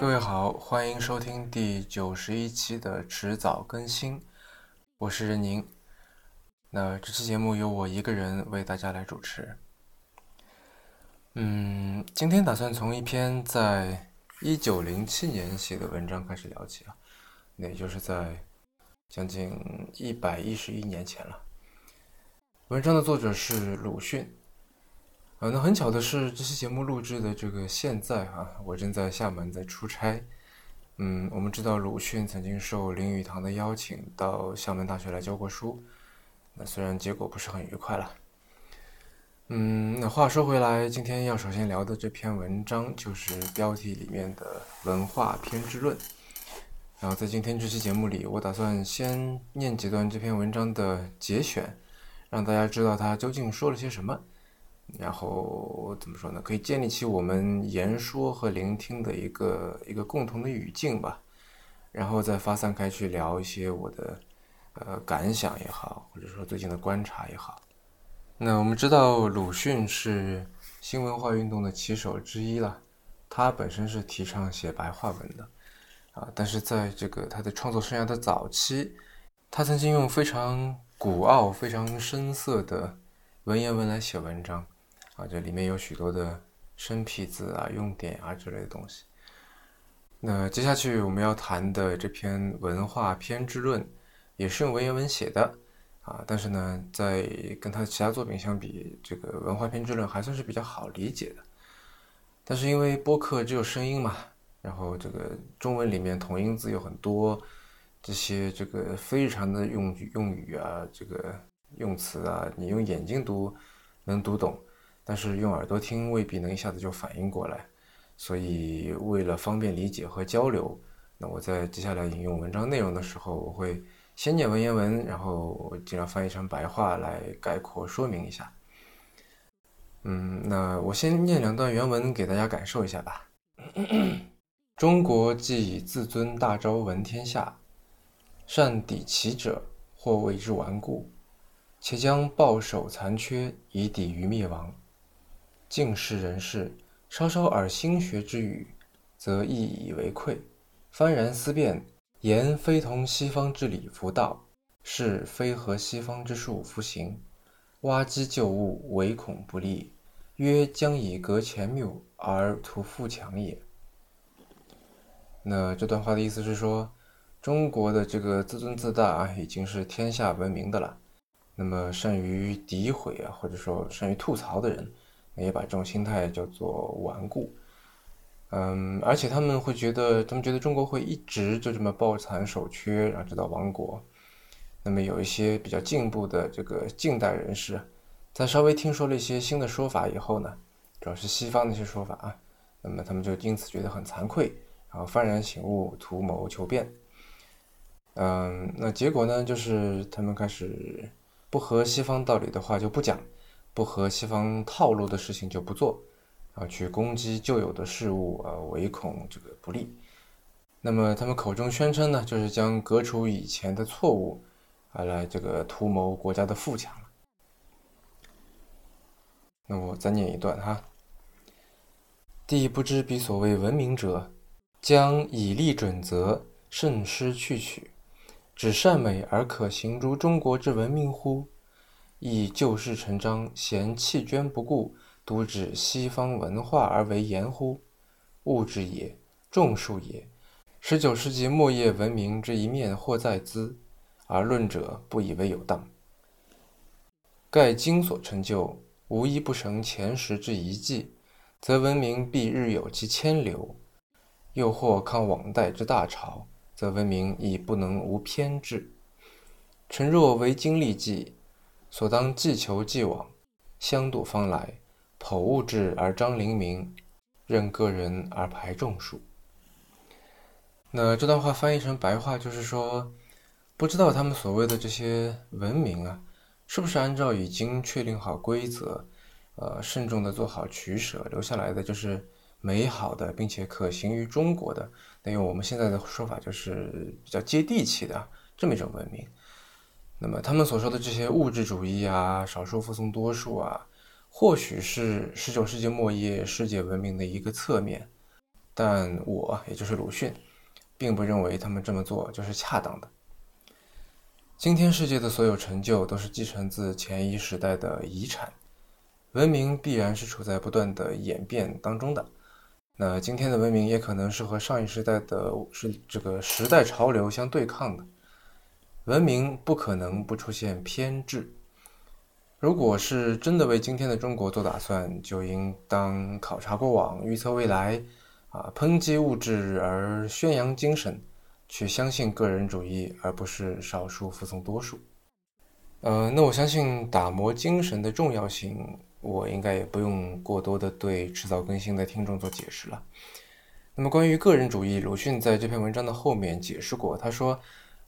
各位好，欢迎收听第九十一期的迟早更新，我是任宁。那这期节目由我一个人为大家来主持。嗯，今天打算从一篇在一九零七年写的文章开始聊起啊，那也就是在将近一百一十一年前了。文章的作者是鲁迅。啊，那很巧的是，这期节目录制的这个现在啊，我正在厦门在出差。嗯，我们知道鲁迅曾经受林语堂的邀请到厦门大学来教过书，那虽然结果不是很愉快了。嗯，那话说回来，今天要首先聊的这篇文章就是标题里面的《文化偏执论》。然后在今天这期节目里，我打算先念几段这篇文章的节选，让大家知道他究竟说了些什么。然后怎么说呢？可以建立起我们言说和聆听的一个一个共同的语境吧，然后再发散开去聊一些我的呃感想也好，或者说最近的观察也好。那我们知道鲁迅是新文化运动的旗手之一了，他本身是提倡写白话文的啊，但是在这个他的创作生涯的早期，他曾经用非常古奥、非常深色的文言文来写文章。啊，这里面有许多的生僻字啊、用典啊之类的东西。那接下去我们要谈的这篇《文化偏执论》，也是用文言文写的啊，但是呢，在跟他的其他作品相比，这个《文化偏执论》还算是比较好理解的。但是因为播客只有声音嘛，然后这个中文里面同音字有很多，这些这个非常的用用语啊，这个用词啊，你用眼睛读能读懂。但是用耳朵听未必能一下子就反应过来，所以为了方便理解和交流，那我在接下来引用文章内容的时候，我会先念文言文，然后尽量翻译成白话来概括说明一下。嗯，那我先念两段原文给大家感受一下吧。中国既以自尊大昭闻天下，善抵其者，或谓之顽固，且将抱守残缺，以抵于灭亡。近世人士稍稍耳心学之语，则亦以为愧；幡然思辨，言非同西方之理弗道，是非合西方之术弗行。挖机旧物，唯恐不利，曰将以革前谬而图富强也。那这段话的意思是说，中国的这个自尊自大啊，已经是天下闻名的了。那么善于诋毁啊，或者说善于吐槽的人。也把这种心态叫做顽固，嗯，而且他们会觉得，他们觉得中国会一直就这么抱残守缺，然后直到亡国。那么有一些比较进步的这个近代人士，在稍微听说了一些新的说法以后呢，主要是西方那些说法啊，那么他们就因此觉得很惭愧，然后幡然醒悟，图谋求变。嗯，那结果呢，就是他们开始不合西方道理的话就不讲。不合西方套路的事情就不做，啊，去攻击旧有的事物，啊，唯恐这个不利。那么他们口中宣称呢，就是将革除以前的错误，啊，来这个图谋国家的富强。那我再念一段哈。帝不知彼所谓文明者，将以立准则，慎施去取，只善美而可行诸中国之文明乎？亦旧事成章，嫌弃捐不顾，独指西方文化而为言乎？物质也，众数也。十九世纪末叶文明之一面或在兹，而论者不以为有当。盖今所成就，无一不成前时之遗迹，则文明必日有其迁流；又或抗往代之大潮，则文明亦不能无偏执。臣若为今历记。所当既求既往，相度方来，剖物质而彰灵明，任个人而排众数。那这段话翻译成白话就是说，不知道他们所谓的这些文明啊，是不是按照已经确定好规则，呃，慎重的做好取舍，留下来的就是美好的，并且可行于中国的，那用我们现在的说法就是比较接地气的这么一种文明。那么他们所说的这些物质主义啊，少数服从多数啊，或许是十九世纪末叶世界文明的一个侧面，但我也就是鲁迅，并不认为他们这么做就是恰当的。今天世界的所有成就都是继承自前一时代的遗产，文明必然是处在不断的演变当中的。那今天的文明也可能是和上一时代的是这个时代潮流相对抗的。文明不可能不出现偏执。如果是真的为今天的中国做打算，就应当考察过往，预测未来，啊，抨击物质而宣扬精神，去相信个人主义，而不是少数服从多数。呃，那我相信打磨精神的重要性，我应该也不用过多的对迟早更新的听众做解释了。那么关于个人主义，鲁迅在这篇文章的后面解释过，他说，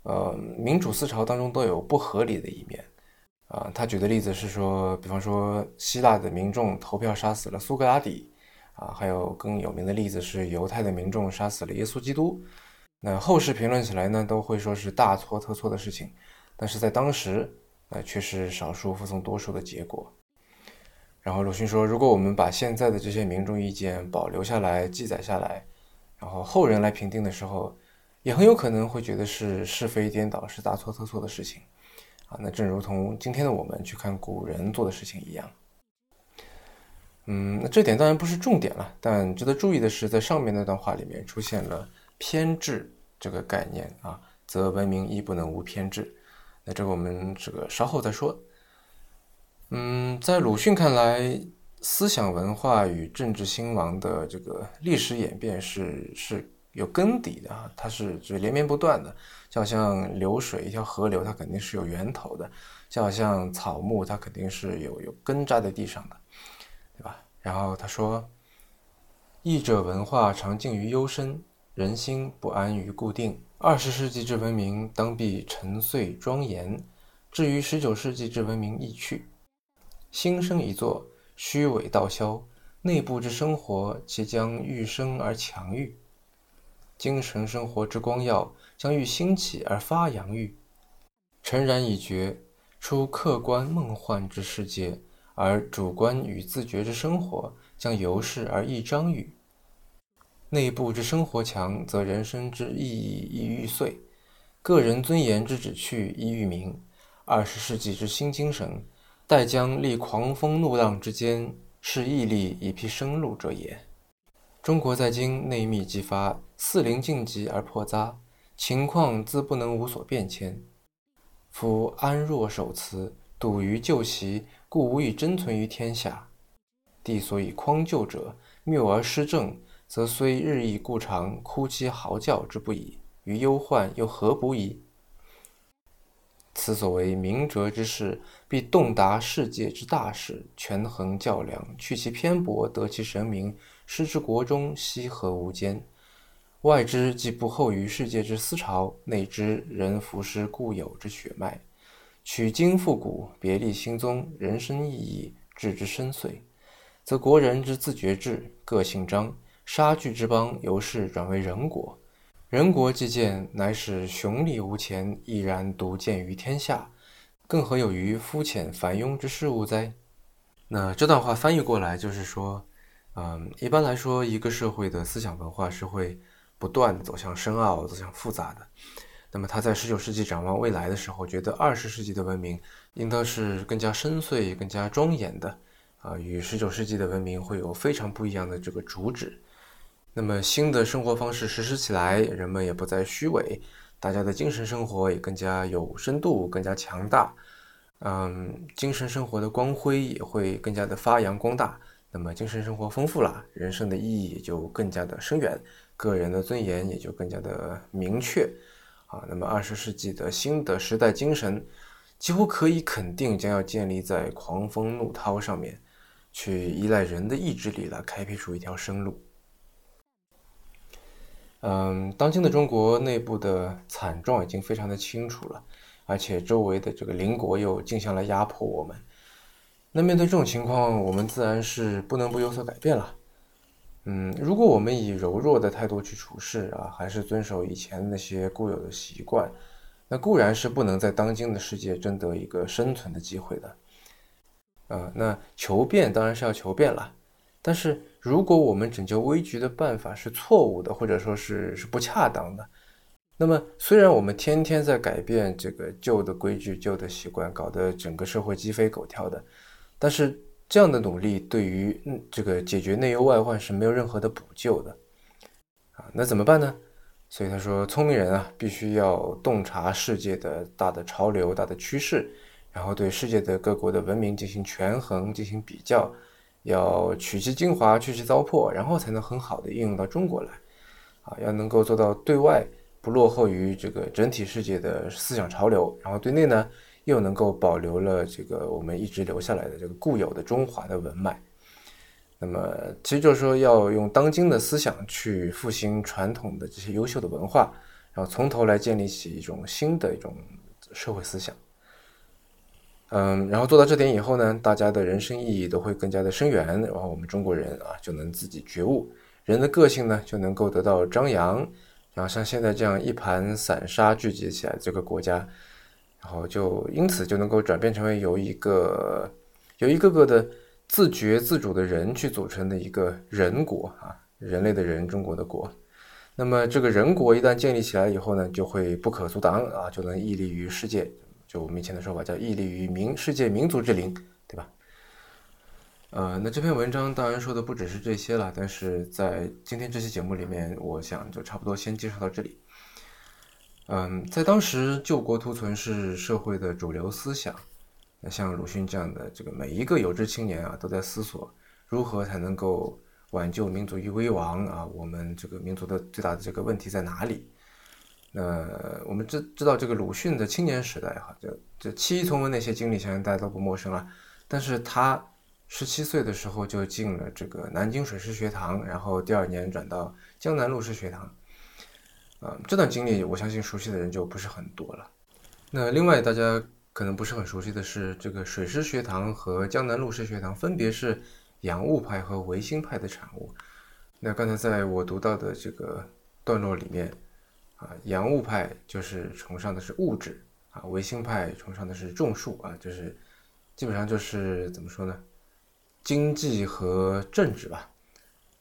呃，民主思潮当中都有不合理的一面。啊，他举的例子是说，比方说希腊的民众投票杀死了苏格拉底，啊，还有更有名的例子是犹太的民众杀死了耶稣基督。那后世评论起来呢，都会说是大错特错的事情，但是在当时，那却是少数服从多数的结果。然后鲁迅说，如果我们把现在的这些民众意见保留下来、记载下来，然后后人来评定的时候，也很有可能会觉得是是非颠倒、是大错特错的事情。啊，那正如同今天的我们去看古人做的事情一样，嗯，那这点当然不是重点了，但值得注意的是，在上面那段话里面出现了偏执这个概念啊，则文明亦不能无偏执。那这个我们这个稍后再说。嗯，在鲁迅看来，思想文化与政治兴亡的这个历史演变是是。有根底的，它是就连绵不断的，就好像流水一条河流，它肯定是有源头的；就好像草木，它肯定是有有根扎在地上的，对吧？然后他说：“译者文化常静于幽深，人心不安于固定。二十世纪之文明当必沉邃庄严，至于十九世纪之文明易去，新生一座，虚伪道消，内部之生活即将愈生而强愈。”精神生活之光耀将愈兴起而发扬愈，诚然已觉出客观梦幻之世界，而主观与自觉之生活将由是而益彰愈。内部之生活强，则人生之意义亦愈遂，个人尊严之旨趣亦愈明。二十世纪之新精神，待将立狂风怒浪之间，是毅力以辟生路者也。中国在今内密激发，四邻晋级而破匝，情况自不能无所变迁。夫安若守辞，笃于旧习，故无以真存于天下。帝所以匡救者，谬而失正，则虽日益故长，哭其嚎叫之不已，于忧患又何补矣？此所谓明哲之士，必洞达世界之大事，权衡较量，去其偏颇，得其神明。失之国中，西何无间？外之既不厚于世界之思潮，内之仍服失固有之血脉。取今复古，别立新宗，人生意义置之深邃，则国人之自觉志、个性彰，杀惧之邦由是转为人国。人国既见，乃使雄立无前，毅然独见于天下，更何有于肤浅繁庸之事物哉？那这段话翻译过来就是说。嗯，一般来说，一个社会的思想文化是会不断走向深奥、走向复杂的。那么，他在十九世纪展望未来的时候，觉得二十世纪的文明应当是更加深邃、更加庄严的啊，与十九世纪的文明会有非常不一样的这个主旨。那么，新的生活方式实施起来，人们也不再虚伪，大家的精神生活也更加有深度、更加强大。嗯，精神生活的光辉也会更加的发扬光大。那么精神生活丰富了，人生的意义也就更加的深远，个人的尊严也就更加的明确，啊，那么二十世纪的新的时代精神，几乎可以肯定将要建立在狂风怒涛上面，去依赖人的意志力来开辟出一条生路。嗯，当今的中国内部的惨状已经非常的清楚了，而且周围的这个邻国又竞相来压迫我们。那面对这种情况，我们自然是不能不有所改变了。嗯，如果我们以柔弱的态度去处事啊，还是遵守以前那些固有的习惯，那固然是不能在当今的世界争得一个生存的机会的。啊，那求变当然是要求变了，但是如果我们拯救危局的办法是错误的，或者说是是不恰当的，那么虽然我们天天在改变这个旧的规矩、旧的习惯，搞得整个社会鸡飞狗跳的，但是这样的努力对于这个解决内忧外患是没有任何的补救的啊。那怎么办呢？所以他说，聪明人啊，必须要洞察世界的大的潮流、大的趋势，然后对世界的各国的文明进行权衡、进行比较，要取其精华、去其糟粕，然后才能很好的应用到中国来。啊，要能够做到对外不落后于这个整体世界的思想潮流，然后对内呢，又能够保留了这个我们一直留下来的这个固有的中华的文脉。那么，其实就是说，要用当今的思想去复兴传统的这些优秀的文化，然后从头来建立起一种新的一种社会思想。嗯，然后做到这点以后呢，大家的人生意义都会更加的深远，然后我们中国人啊就能自己觉悟，人的个性呢就能够得到张扬，然后像现在这样一盘散沙聚集起来这个国家，然后就因此就能够转变成为由一个由一个个的。自觉自主的人去组成的一个人国啊，人类的人，中国的国。那么这个人国一旦建立起来以后呢，就会不可阻挡啊，就能屹立于世界。就我们以前的说法叫屹立于民世界民族之林，对吧？呃，那这篇文章当然说的不只是这些了，但是在今天这期节目里面，我想就差不多先介绍到这里。嗯，在当时救国图存是社会的主流思想。那像鲁迅这样的这个每一个有志青年啊，都在思索如何才能够挽救民族于危亡啊？我们这个民族的最大的这个问题在哪里？那我们知知道这个鲁迅的青年时代哈，就就七一从文那些经历，相信大家都不陌生了。但是他十七岁的时候就进了这个南京水师学堂，然后第二年转到江南陆师学堂，啊，这段经历我相信熟悉的人就不是很多了。那另外大家。可能不是很熟悉的是，这个水师学堂和江南陆师学堂分别是洋务派和维新派的产物。那刚才在我读到的这个段落里面，啊，洋务派就是崇尚的是物质，啊，维新派崇尚的是种树，啊，就是基本上就是怎么说呢，经济和政治吧，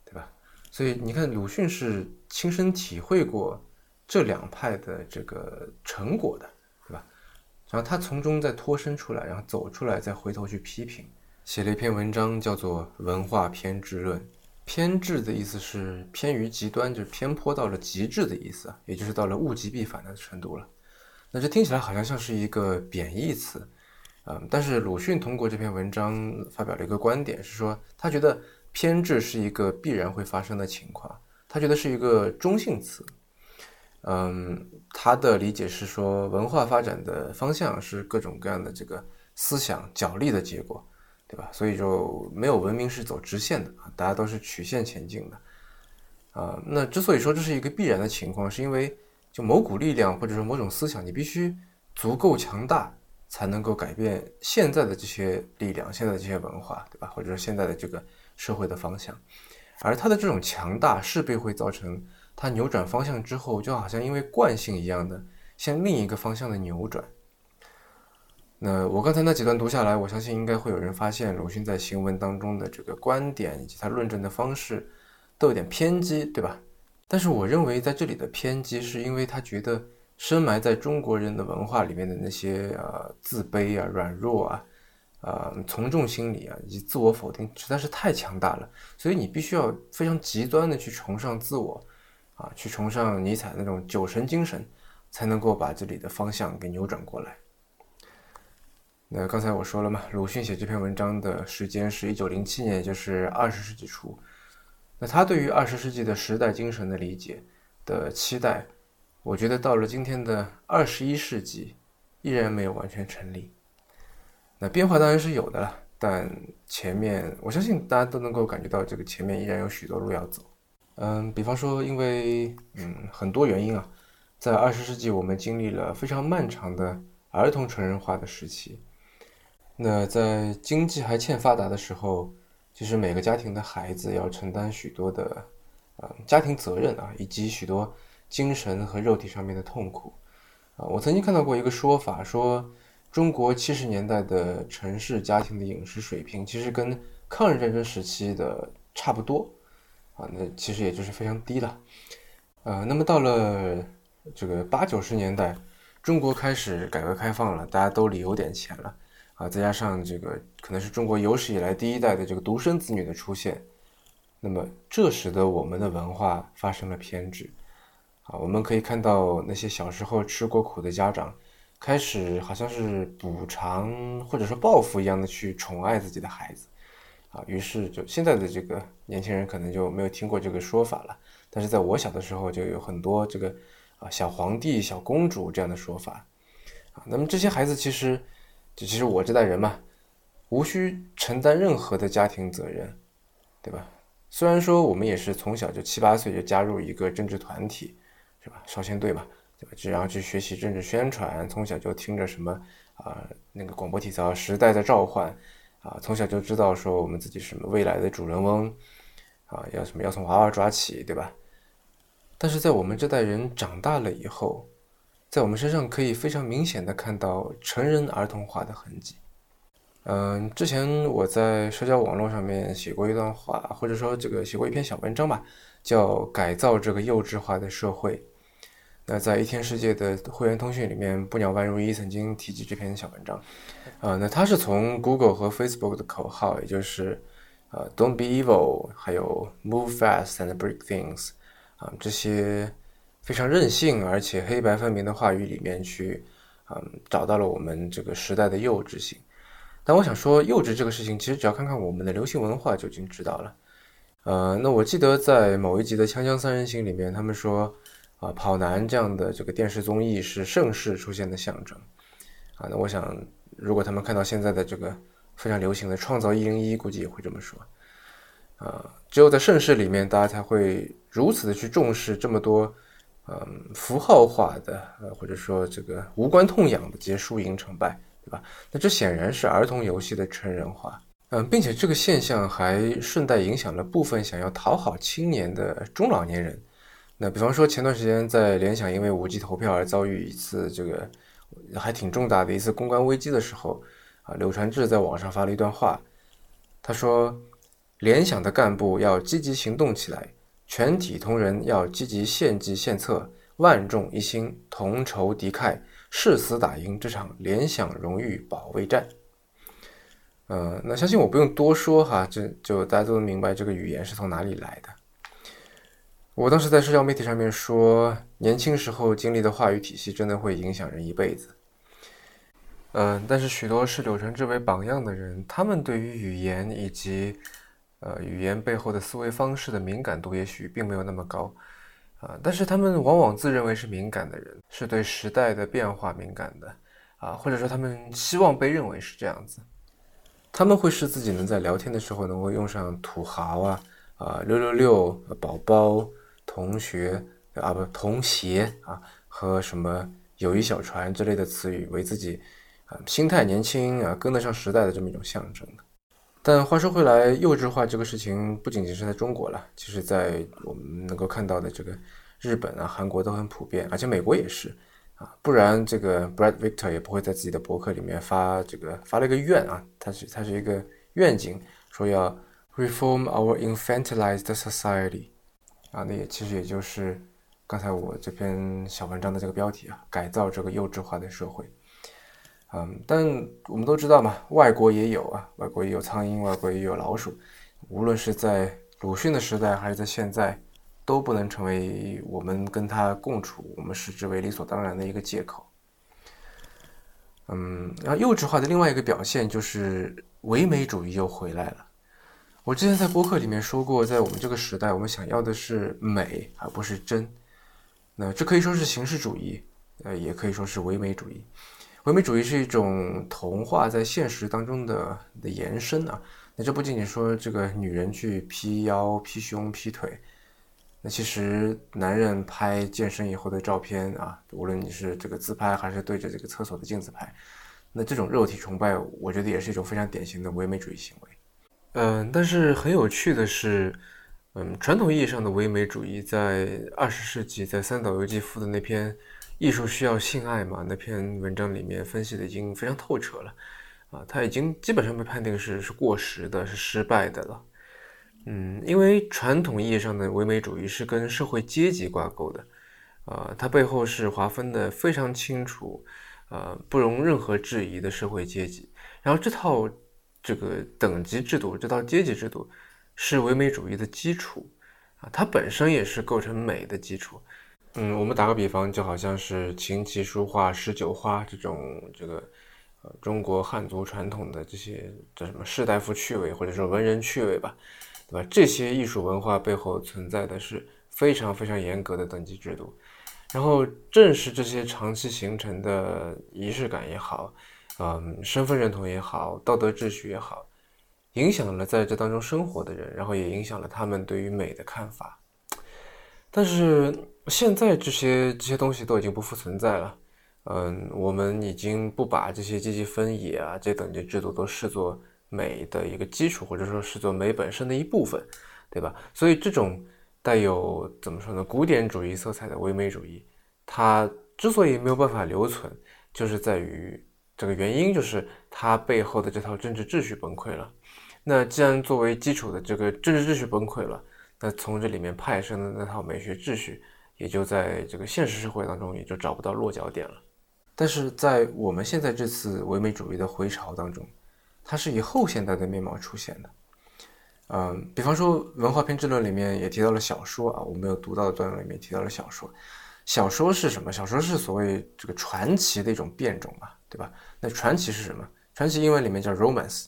对吧？所以你看，鲁迅是亲身体会过这两派的这个成果的。对吧然后他从中再脱身出来，然后走出来，再回头去批评，写了一篇文章，叫做《文化偏执论》。偏执的意思是偏于极端，就是偏颇到了极致的意思，也就是到了物极必反的程度了。那这听起来好像像是一个贬义词，嗯，但是鲁迅通过这篇文章发表了一个观点，是说他觉得偏执是一个必然会发生的情况，他觉得是一个中性词。嗯，他的理解是说，文化发展的方向是各种各样的这个思想角力的结果，对吧？所以就没有文明是走直线的啊，大家都是曲线前进的啊。那之所以说这是一个必然的情况，是因为就某股力量或者说某种思想，你必须足够强大，才能够改变现在的这些力量、现在这些文化，对吧？或者说现在的这个社会的方向，而它的这种强大势必会造成。它扭转方向之后，就好像因为惯性一样的向另一个方向的扭转。那我刚才那几段读下来，我相信应该会有人发现鲁迅在行文当中的这个观点以及他论证的方式都有点偏激，对吧？但是我认为在这里的偏激，是因为他觉得深埋在中国人的文化里面的那些呃自卑啊、软弱啊、啊从众心理啊以及自我否定实在是太强大了，所以你必须要非常极端的去崇尚自我。啊，去崇尚尼采那种酒神精神，才能够把这里的方向给扭转过来。那刚才我说了嘛，鲁迅写这篇文章的时间是一九零七年，就是二十世纪初。那他对于二十世纪的时代精神的理解的期待，我觉得到了今天的二十一世纪，依然没有完全成立。那变化当然是有的了，但前面我相信大家都能够感觉到，这个前面依然有许多路要走。嗯，比方说，因为嗯很多原因啊，在二十世纪我们经历了非常漫长的儿童成人化的时期。那在经济还欠发达的时候，其实每个家庭的孩子要承担许多的呃家庭责任啊，以及许多精神和肉体上面的痛苦啊。我曾经看到过一个说法，说中国七十年代的城市家庭的饮食水平，其实跟抗日战争时期的差不多啊，那其实也就是非常低了。呃，那么到了这个八九十年代，中国开始改革开放了，大家兜里有点钱了啊，再加上这个可能是中国有史以来第一代的这个独生子女的出现，那么这使得我们的文化发生了偏执啊。我们可以看到那些小时候吃过苦的家长，开始好像是补偿或者说报复一样的去宠爱自己的孩子啊，于是就现在的这个年轻人可能就没有听过这个说法了。但是在我小的时候，就有很多这个啊小皇帝、小公主这样的说法啊。那么这些孩子其实，就其实我这代人嘛，无需承担任何的家庭责任，对吧？虽然说我们也是从小就七八岁就加入一个政治团体，是吧？少先队嘛，对吧？然后去学习政治宣传，从小就听着什么啊那个广播体操时代的召唤啊，从小就知道说我们自己什么未来的主人翁啊，要什么要从娃娃抓起，对吧？但是在我们这代人长大了以后，在我们身上可以非常明显的看到成人儿童化的痕迹。嗯，之前我在社交网络上面写过一段话，或者说这个写过一篇小文章吧，叫《改造这个幼稚化的社会》。那在一天世界的会员通讯里面，不鸟万如一曾经提及这篇小文章。啊，那他是从 Google 和 Facebook 的口号，也就是呃 “Don't be evil”，还有 “Move fast and break things”。啊，这些非常任性而且黑白分明的话语里面去，嗯，找到了我们这个时代的幼稚性。但我想说，幼稚这个事情，其实只要看看我们的流行文化就已经知道了。呃，那我记得在某一集的《锵锵三人行》里面，他们说，啊，跑男这样的这个电视综艺是盛世出现的象征。啊，那我想，如果他们看到现在的这个非常流行的《创造一零一》，估计也会这么说。啊，只有在盛世里面，大家才会如此的去重视这么多，嗯，符号化的，呃，或者说这个无关痛痒的这些输赢成败，对吧？那这显然是儿童游戏的成人化，嗯，并且这个现象还顺带影响了部分想要讨好青年的中老年人。那比方说，前段时间在联想因为五 G 投票而遭遇一次这个还挺重大的一次公关危机的时候，啊，柳传志在网上发了一段话，他说。联想的干部要积极行动起来，全体同仁要积极献计献策，万众一心，同仇敌忾，誓死打赢这场联想荣誉保卫战。呃，那相信我不用多说哈，这就大家都能明白这个语言是从哪里来的。我当时在社交媒体上面说，年轻时候经历的话语体系真的会影响人一辈子。嗯，但是许多视柳传志为榜样的人，他们对于语言以及呃，语言背后的思维方式的敏感度也许并没有那么高，啊，但是他们往往自认为是敏感的人，是对时代的变化敏感的，啊，或者说他们希望被认为是这样子，他们会使自己能在聊天的时候能够用上土豪啊，啊，六六六，宝宝，同学啊，不，同鞋啊，和什么友谊小船之类的词语为自己啊心态年轻啊跟得上时代的这么一种象征。但话说回来，幼稚化这个事情不仅仅是在中国了，其实在我们能够看到的这个日本啊、韩国都很普遍，而且美国也是啊，不然这个 Brad Victor 也不会在自己的博客里面发这个发了一个愿啊，他是他是一个愿景，说要 reform our infantilized society 啊，那也其实也就是刚才我这篇小文章的这个标题啊，改造这个幼稚化的社会。嗯，但我们都知道嘛，外国也有啊，外国也有苍蝇，外国也有老鼠。无论是在鲁迅的时代，还是在现在，都不能成为我们跟他共处，我们视之为理所当然的一个借口。嗯，然后幼稚化的另外一个表现就是唯美主义又回来了。我之前在播客里面说过，在我们这个时代，我们想要的是美，而不是真。那这可以说是形式主义，呃，也可以说是唯美主义。唯美主义是一种童话在现实当中的的延伸啊。那这不仅仅说这个女人去 P 腰、P 胸、P 腿，那其实男人拍健身以后的照片啊，无论你是这个自拍还是对着这个厕所的镜子拍，那这种肉体崇拜，我觉得也是一种非常典型的唯美主义行为。嗯，但是很有趣的是，嗯，传统意义上的唯美主义在二十世纪在三岛由纪夫的那篇。艺术需要性爱嘛？那篇文章里面分析的已经非常透彻了，啊，他已经基本上被判定是是过时的，是失败的了。嗯，因为传统意义上的唯美主义是跟社会阶级挂钩的，呃，它背后是划分的非常清楚，呃，不容任何质疑的社会阶级。然后这套这个等级制度，这套阶级制度是唯美主义的基础啊，它本身也是构成美的基础。嗯，我们打个比方，就好像是琴棋书画诗酒花这种这个呃中国汉族传统的这些叫什么士大夫趣味或者说文人趣味吧，对吧？这些艺术文化背后存在的是非常非常严格的等级制度，然后正是这些长期形成的仪式感也好，嗯，身份认同也好，道德秩序也好，影响了在这当中生活的人，然后也影响了他们对于美的看法，但是。现在这些这些东西都已经不复存在了，嗯，我们已经不把这些阶级分野啊、这等级制度都视作美的一个基础，或者说视作美本身的一部分，对吧？所以这种带有怎么说呢，古典主义色彩的唯美主义，它之所以没有办法留存，就是在于这个原因，就是它背后的这套政治秩序崩溃了。那既然作为基础的这个政治秩序崩溃了，那从这里面派生的那套美学秩序。也就在这个现实社会当中，也就找不到落脚点了。但是在我们现在这次唯美主义的回潮当中，它是以后现代的面貌出现的。嗯，比方说《文化偏执论》里面也提到了小说啊，我没有读到的段落里面提到了小说。小说是什么？小说是所谓这个传奇的一种变种嘛，对吧？那传奇是什么？传奇英文里面叫 romance，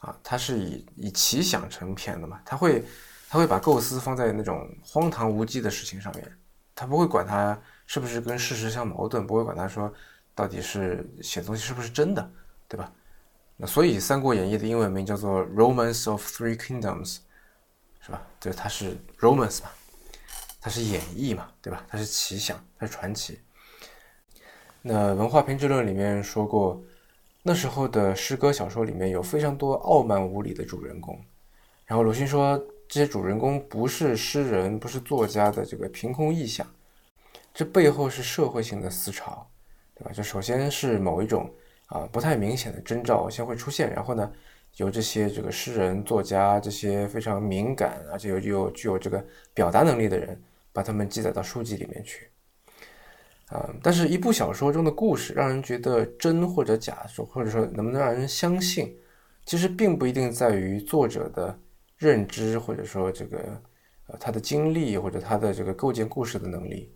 啊，它是以以奇想成篇的嘛，它会它会把构思放在那种荒唐无稽的事情上面。它不会管它是不是跟事实相矛盾，不会管它说到底是写东西是不是真的，对吧？那所以《三国演义》的英文名叫做《Romance of Three Kingdoms》，是吧？这它是 Romance 嘛，它是演绎嘛，对吧？它是奇想，它是传奇。那《文化偏执论》里面说过，那时候的诗歌小说里面有非常多傲慢无礼的主人公，然后鲁迅说。这些主人公不是诗人，不是作家的这个凭空臆想，这背后是社会性的思潮，对吧？就首先是某一种啊不太明显的征兆先会出现，然后呢，由这些这个诗人、作家这些非常敏感而且又具有这个表达能力的人，把他们记载到书籍里面去，啊，但是一部小说中的故事让人觉得真或者假，说或者说能不能让人相信，其实并不一定在于作者的。认知或者说这个呃他的经历或者他的这个构建故事的能力，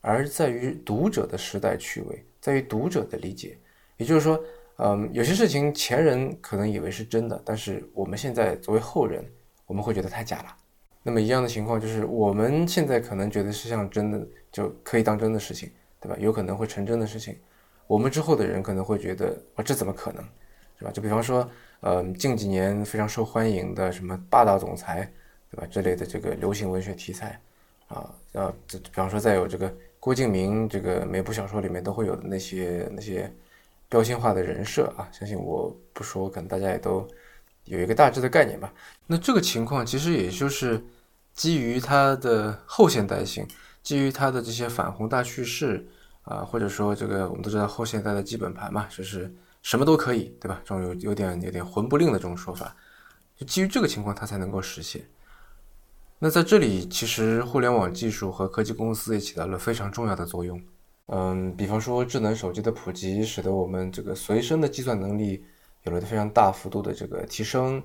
而在于读者的时代趣味，在于读者的理解。也就是说，嗯，有些事情前人可能以为是真的，但是我们现在作为后人，我们会觉得太假了。那么一样的情况就是，我们现在可能觉得是像真的就可以当真的事情，对吧？有可能会成真的事情，我们之后的人可能会觉得啊，这怎么可能，是吧？就比方说。嗯，近几年非常受欢迎的什么霸道总裁，对吧？这类的这个流行文学题材，啊，呃，这比方说再有这个郭敬明，这个每部小说里面都会有的那些那些标签化的人设啊，相信我不说，可能大家也都有一个大致的概念吧。那这个情况其实也就是基于它的后现代性，基于它的这些反宏大叙事啊，或者说这个我们都知道后现代的基本盘嘛，就是。什么都可以，对吧？这种有有点有点魂不吝的这种说法，就基于这个情况，它才能够实现。那在这里，其实互联网技术和科技公司也起到了非常重要的作用。嗯，比方说智能手机的普及，使得我们这个随身的计算能力有了非常大幅度的这个提升。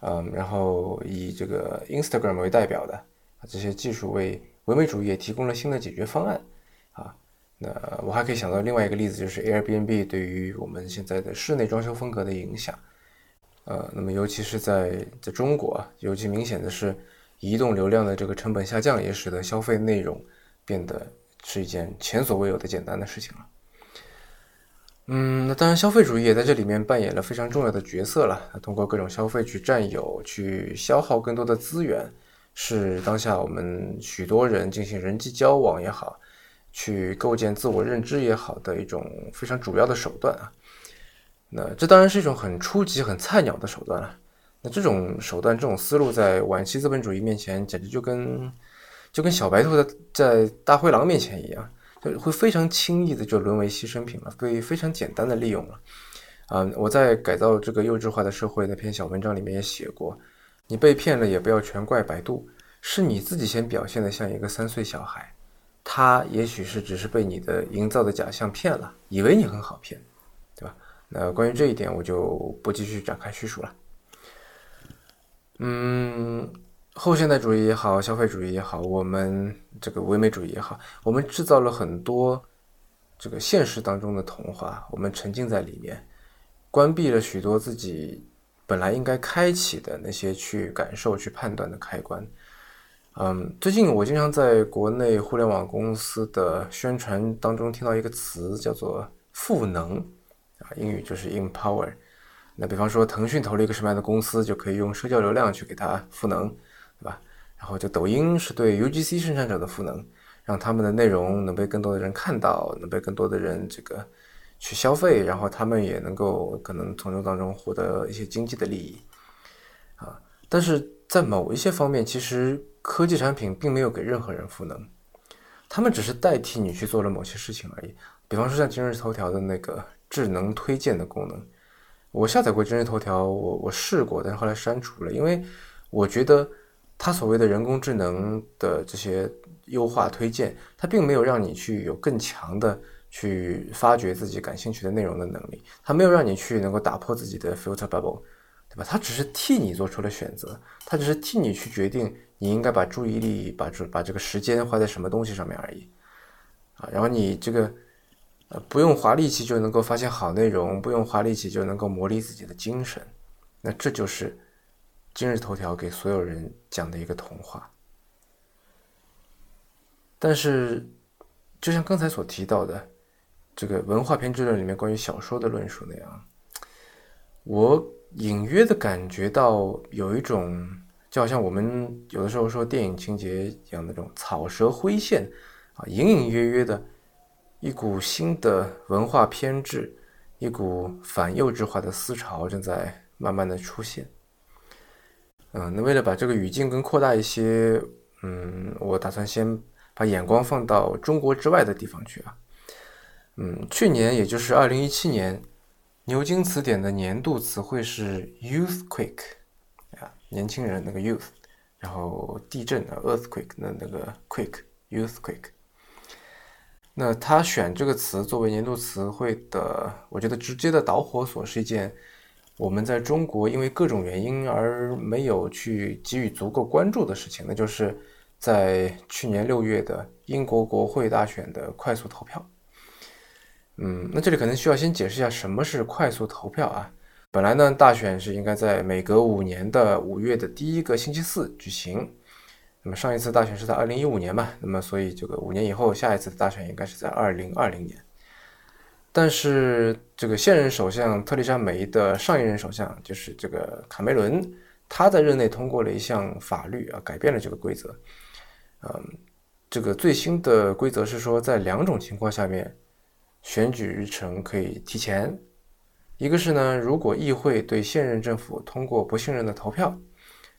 嗯，然后以这个 Instagram 为代表的这些技术为唯美主义也提供了新的解决方案。啊。那我还可以想到另外一个例子，就是 Airbnb 对于我们现在的室内装修风格的影响。呃，那么尤其是在在中国，尤其明显的是，移动流量的这个成本下降，也使得消费内容变得是一件前所未有的简单的事情了。嗯，那当然，消费主义也在这里面扮演了非常重要的角色了。通过各种消费去占有、去消耗更多的资源，是当下我们许多人进行人际交往也好。去构建自我认知也好的一种非常主要的手段啊，那这当然是一种很初级、很菜鸟的手段了。那这种手段、这种思路在晚期资本主义面前，简直就跟就跟小白兔在在大灰狼面前一样，就会非常轻易的就沦为牺牲品了，被非常简单的利用了。啊，我在改造这个幼稚化的社会那篇小文章里面也写过，你被骗了也不要全怪百度，是你自己先表现的像一个三岁小孩，他也许是只是被你的营造的假象骗了，以为你很好骗，对吧？那关于这一点，我就不继续展开叙述了。嗯，后现代主义也好，消费主义也好，我们这个唯美主义也好，我们制造了很多这个现实当中的童话，我们沉浸在里面。关闭了许多自己本来应该开启的那些去感受、去判断的开关。嗯，最近我经常在国内互联网公司的宣传当中听到一个词，叫做“赋能”，啊，英语就是 “empower”。那比方说，腾讯投了一个什么样的公司，就可以用社交流量去给它赋能，对吧？然后就抖音是对 UGC 生产者的赋能，让他们的内容能被更多的人看到，能被更多的人这个。去消费，然后他们也能够可能从中当中获得一些经济的利益，啊，但是在某一些方面，其实科技产品并没有给任何人赋能，他们只是代替你去做了某些事情而已。比方说像今日头条的那个智能推荐的功能，我下载过今日头条，我我试过，但是后来删除了，因为我觉得它所谓的人工智能的这些优化推荐，它并没有让你去有更强的。去发掘自己感兴趣的内容的能力，它没有让你去能够打破自己的 filter bubble，对吧？它只是替你做出了选择，它只是替你去决定你应该把注意力、把这把这个时间花在什么东西上面而已，啊，然后你这个呃不用花力气就能够发现好内容，不用花力气就能够磨砺自己的精神，那这就是今日头条给所有人讲的一个童话。但是，就像刚才所提到的。这个文化偏执论里面关于小说的论述那样，我隐约的感觉到有一种，就好像我们有的时候说电影情节一样的那种草蛇灰线啊，隐隐约约的一股新的文化偏执，一股反幼稚化的思潮正在慢慢的出现。嗯，那为了把这个语境更扩大一些，嗯，我打算先把眼光放到中国之外的地方去啊。嗯，去年也就是二零一七年，牛津词典的年度词汇是 youthquake，啊，年轻人那个 youth，然后地震啊 earthquake 那那个 quake youthquake。那他选这个词作为年度词汇的，我觉得直接的导火索是一件我们在中国因为各种原因而没有去给予足够关注的事情，那就是在去年六月的英国国会大选的快速投票。嗯，那这里可能需要先解释一下什么是快速投票啊。本来呢，大选是应该在每隔五年的五月的第一个星期四举行。那么上一次大选是在二零一五年嘛，那么所以这个五年以后下一次的大选应该是在二零二零年。但是这个现任首相特丽莎梅的上一任首相就是这个卡梅伦，他在任内通过了一项法律啊，改变了这个规则。嗯，这个最新的规则是说，在两种情况下面。选举日程可以提前，一个是呢，如果议会对现任政府通过不信任的投票，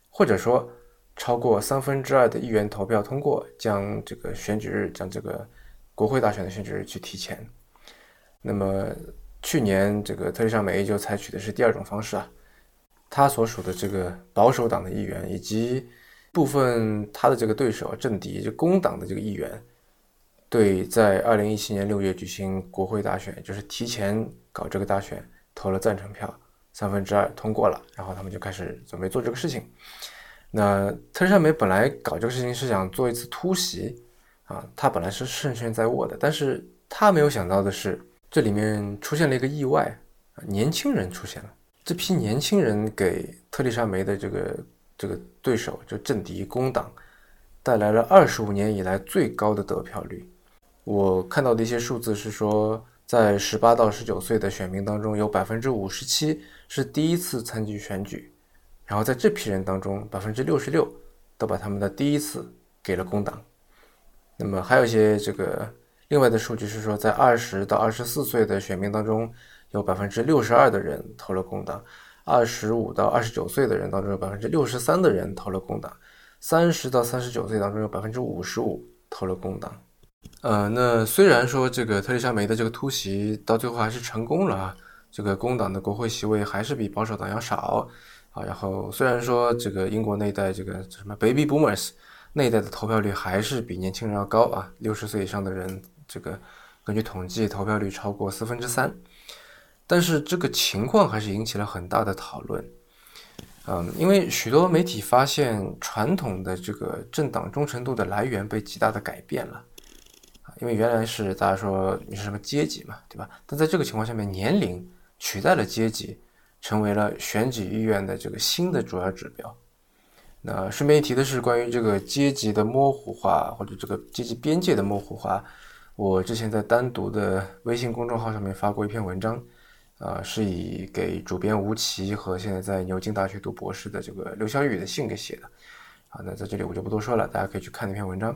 或者说超过三分之二的议员投票通过，将这个选举日，将这个国会大选的选举日去提前。那么去年这个特蕾莎梅就采取的是第二种方式啊，他所属的这个保守党的议员以及部分他的这个对手政敌，就工党的这个议员。对，在二零一七年六月举行国会大选，就是提前搞这个大选，投了赞成票，三分之二通过了，然后他们就开始准备做这个事情。那特蕾莎梅本来搞这个事情是想做一次突袭，啊，他本来是胜券在握的，但是他没有想到的是，这里面出现了一个意外，年轻人出现了。这批年轻人给特丽莎梅的这个这个对手，就政敌工党，带来了二十五年以来最高的得票率。我看到的一些数字是说，在十八到十九岁的选民当中，有百分之五十七是第一次参与选举，然后在这批人当中，百分之六十六都把他们的第一次给了工党。那么还有一些这个另外的数据是说，在二十到二十四岁的选民当中，有百分之六十二的人投了工党；二十五到二十九岁的人当中，有百分之六十三的人投了工党；三十到三十九岁当中，有百分之五十五投了工党。呃，那虽然说这个特蕾莎梅的这个突袭到最后还是成功了啊，这个工党的国会席位还是比保守党要少，啊，然后虽然说这个英国那一代这个什么 Baby Boomers 那一代的投票率还是比年轻人要高啊，六十岁以上的人这个根据统计投票率超过四分之三，但是这个情况还是引起了很大的讨论。嗯，因为许多媒体发现传统的这个政党忠诚度的来源被极大的改变了啊，因为原来是大家说你是什么阶级嘛，对吧？但在这个情况下面，年龄取代了阶级。成为了选举意愿的这个新的主要指标。那顺便一提的是，关于这个阶级的模糊化或者这个阶级边界的模糊化，我之前在单独的微信公众号上面发过一篇文章，啊，是以给主编吴奇和现在在牛津大学读博士的这个刘小雨的信给写的。啊，那在这里我就不多说了，大家可以去看那篇文章。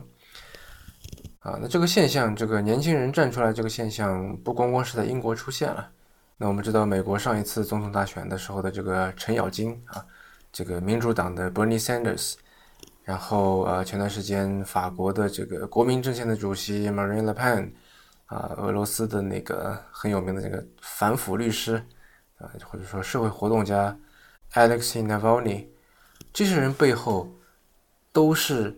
啊，那这个现象，这个年轻人站出来这个现象，不光光是在英国出现了。那我们知道，美国上一次总统大选的时候的这个程咬金啊，这个民主党的 Bernie Sanders，然后呃，前段时间法国的这个国民阵线的主席 Marine Le Pen，啊，俄罗斯的那个很有名的那个反腐律师啊，或者说社会活动家 Alexei Navalny，这些人背后都是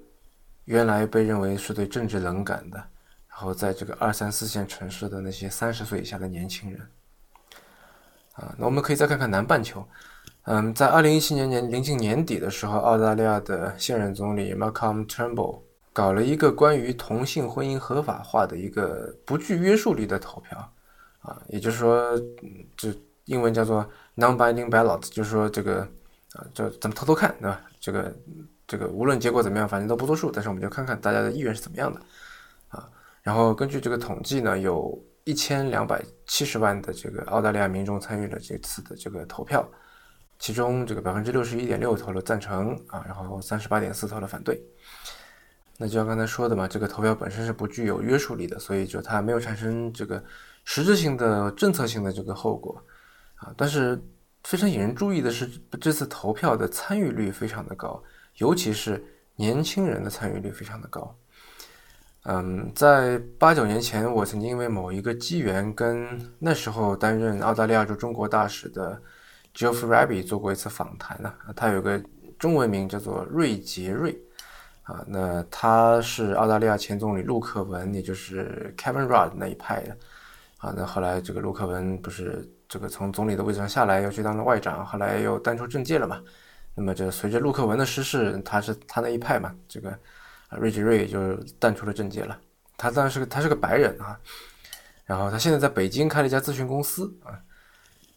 原来被认为是对政治冷感的，然后在这个二三四线城市的那些三十岁以下的年轻人。啊，那我们可以再看看南半球。嗯，在二零一七年年临近年底的时候，澳大利亚的现任总理 Malcolm Turnbull 搞了一个关于同性婚姻合法化的一个不具约束力的投票。啊，也就是说，这英文叫做 non-binding ballot，就是说这个啊，就咱们偷偷看，对吧？这个这个无论结果怎么样，反正都不作数，但是我们就看看大家的意愿是怎么样的。啊，然后根据这个统计呢，有。一千两百七十万的这个澳大利亚民众参与了这次的这个投票，其中这个百分之六十一点六投了赞成啊，然后三十八点四投了反对。那就像刚才说的嘛，这个投票本身是不具有约束力的，所以就它没有产生这个实质性的政策性的这个后果啊。但是非常引人注意的是，这次投票的参与率非常的高，尤其是年轻人的参与率非常的高。嗯，在八九年前，我曾经因为某一个机缘，跟那时候担任澳大利亚驻中国大使的 Geoff Raby 做过一次访谈呢。他有个中文名叫做瑞杰瑞，啊，那他是澳大利亚前总理陆克文，也就是 Kevin Rudd 那一派的，啊，那后来这个陆克文不是这个从总理的位置上下来，又去当了外长，后来又淡出政界了嘛。那么这随着陆克文的失势，他是他那一派嘛，这个。啊，瑞杰瑞就淡出了政界了。他当然是个他是个白人啊，然后他现在在北京开了一家咨询公司啊。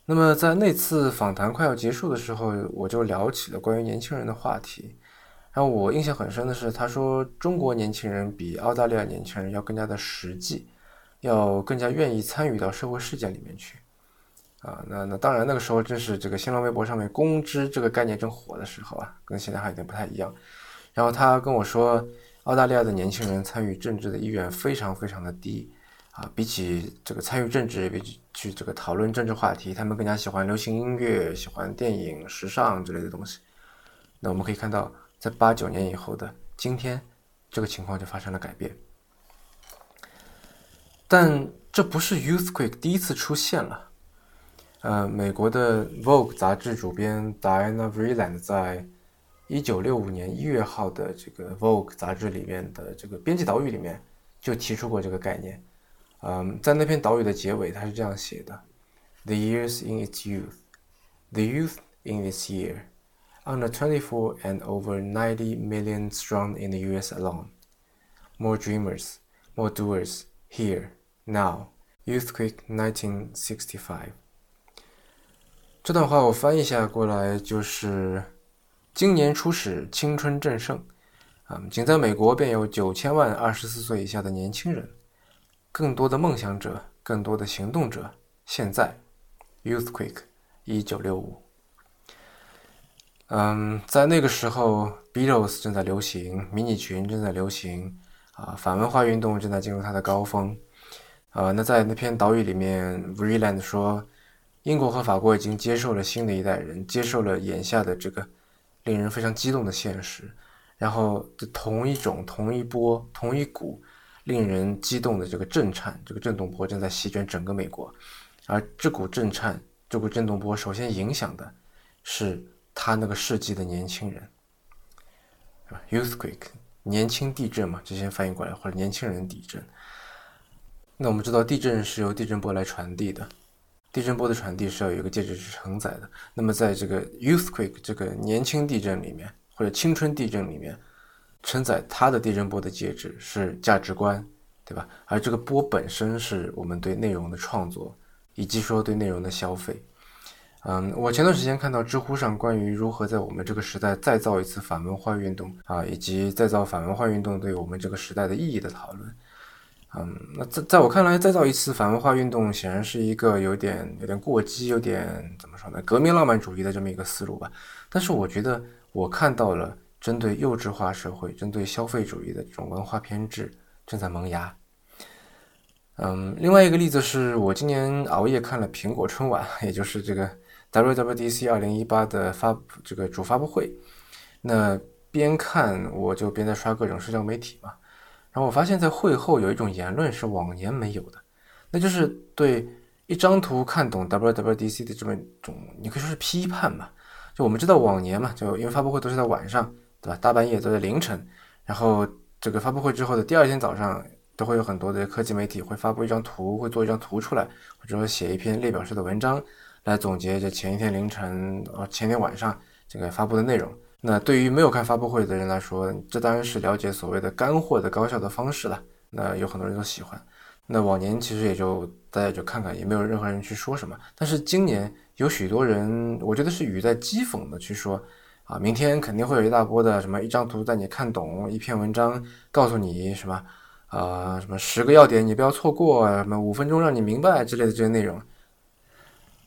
那么在那次访谈快要结束的时候，我就聊起了关于年轻人的话题。然后我印象很深的是，他说中国年轻人比澳大利亚年轻人要更加的实际，要更加愿意参与到社会事件里面去。啊，那那当然那个时候正是这个新浪微博上面公知这个概念正火的时候啊，跟现在还有点不太一样。然后他跟我说，澳大利亚的年轻人参与政治的意愿非常非常的低，啊，比起这个参与政治，比起去这个讨论政治话题，他们更加喜欢流行音乐、喜欢电影、时尚之类的东西。那我们可以看到，在八九年以后的今天，这个情况就发生了改变。但这不是 Youthquake 第一次出现了。呃，美国的 Vogue 杂志主编 Diana Vreeland 在。一九六五年一月号的这个《Vogue》杂志里面的这个编辑导语里面就提出过这个概念。嗯，在那篇岛屿的结尾，他是这样写的：“The years in its youth, the youth in this year, under twenty-four and over ninety million strong in the U.S. alone. More dreamers, more doers here now. Youthquake 1965。”这段话我翻译一下过来就是。今年初始，青春正盛，啊，仅在美国便有九千万二十四岁以下的年轻人，更多的梦想者，更多的行动者。现在，Youthquake，一九六五，嗯，在那个时候，Beatles 正在流行，迷你裙正在流行，啊，反文化运动正在进入它的高峰，啊，那在那篇导语里面，Vreeland 说，英国和法国已经接受了新的一代人，接受了眼下的这个。令人非常激动的现实，然后同一种、同一波、同一股令人激动的这个震颤，这个震动波正在席卷整个美国，而这股震颤、这股震动波首先影响的是他那个世纪的年轻人，是吧？Youthquake，年轻地震嘛，直接翻译过来，或者年轻人地震。那我们知道，地震是由地震波来传递的，地震波的传递是要有一个介质去承载的。那么，在这个 Youthquake 这个年轻地震里面，或者青春地震里面，承载它的地震波的介质是价值观，对吧？而这个波本身是我们对内容的创作，以及说对内容的消费。嗯，我前段时间看到知乎上关于如何在我们这个时代再造一次反文化运动啊，以及再造反文化运动对我们这个时代的意义的讨论。嗯，那在在我看来，再造一次反文化运动显然是一个有点有点过激，有点怎么说呢？革命浪漫主义的这么一个思路吧。但是我觉得我看到了针对幼稚化社会、针对消费主义的这种文化偏执正在萌芽。嗯，另外一个例子是我今年熬夜看了苹果春晚，也就是这个 WWDC 二零一八的发这个主发布会。那边看我就边在刷各种社交媒体嘛。然后我发现，在会后有一种言论是往年没有的，那就是对一张图看懂 WWDC 的这么一种，你可以说是批判嘛。就我们知道往年嘛，就因为发布会都是在晚上，对吧？大半夜都在凌晨，然后这个发布会之后的第二天早上，都会有很多的科技媒体会发布一张图，会做一张图出来，或者说写一篇列表式的文章，来总结这前一天凌晨呃前天晚上这个发布的内容。那对于没有看发布会的人来说，这当然是了解所谓的干货的高效的方式了。那有很多人都喜欢。那往年其实也就大家就看看，也没有任何人去说什么。但是今年有许多人，我觉得是语带讥讽的去说啊，明天肯定会有一大波的什么一张图带你看懂，一篇文章告诉你什么啊什么十个要点你不要错过，什么五分钟让你明白之类的这些内容。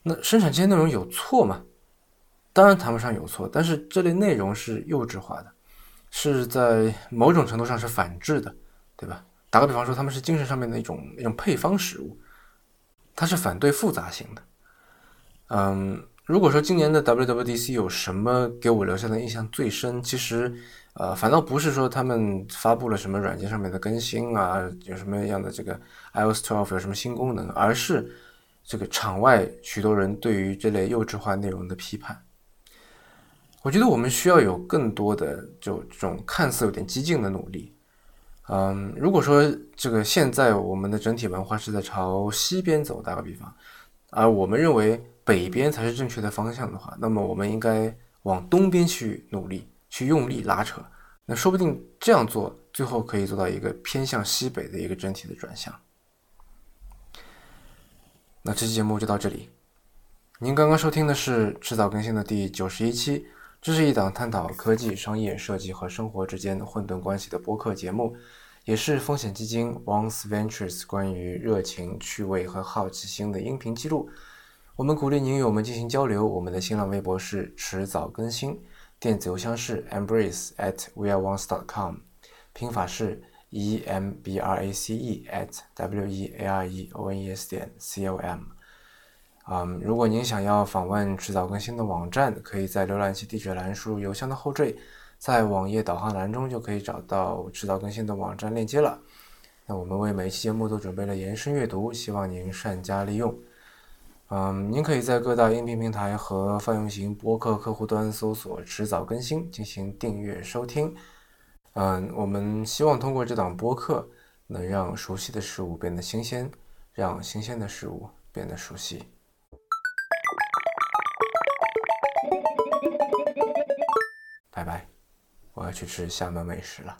那生产这些内容有错吗？当然谈不上有错，但是这类内容是幼稚化的，是在某种程度上是反制的，对吧？打个比方说，他们是精神上面的一种一种配方食物，它是反对复杂性的。嗯，如果说今年的 WWDC 有什么给我留下的印象最深，其实呃，反倒不是说他们发布了什么软件上面的更新啊，有什么样的这个 iOS 12有什么新功能，而是这个场外许多人对于这类幼稚化内容的批判。我觉得我们需要有更多的就这种看似有点激进的努力。嗯，如果说这个现在我们的整体文化是在朝西边走，打个比方，而我们认为北边才是正确的方向的话，那么我们应该往东边去努力，去用力拉扯。那说不定这样做，最后可以做到一个偏向西北的一个整体的转向。那这期节目就到这里。您刚刚收听的是迟早更新的第九十一期。这是一档探讨科技、商业、设计和生活之间混沌关系的播客节目，也是风险基金 Once Ventures 关于热情、趣味和好奇心的音频记录。我们鼓励您与我们进行交流。我们的新浪微博是迟早更新，电子邮箱是 embrace at weareones.com，拼法是 e m b r a c e at w e a r e o n e s 点 c o m。嗯，如果您想要访问迟早更新的网站，可以在浏览器地址栏输入邮箱的后缀，在网页导航栏中就可以找到迟早更新的网站链接了。那我们为每一期节目都准备了延伸阅读，希望您善加利用。嗯，您可以在各大音频平台和泛用型播客客户端搜索“迟早更新”进行订阅收听。嗯，我们希望通过这档播客，能让熟悉的事物变得新鲜，让新鲜的事物变得熟悉。拜拜，我要去吃厦门美食了。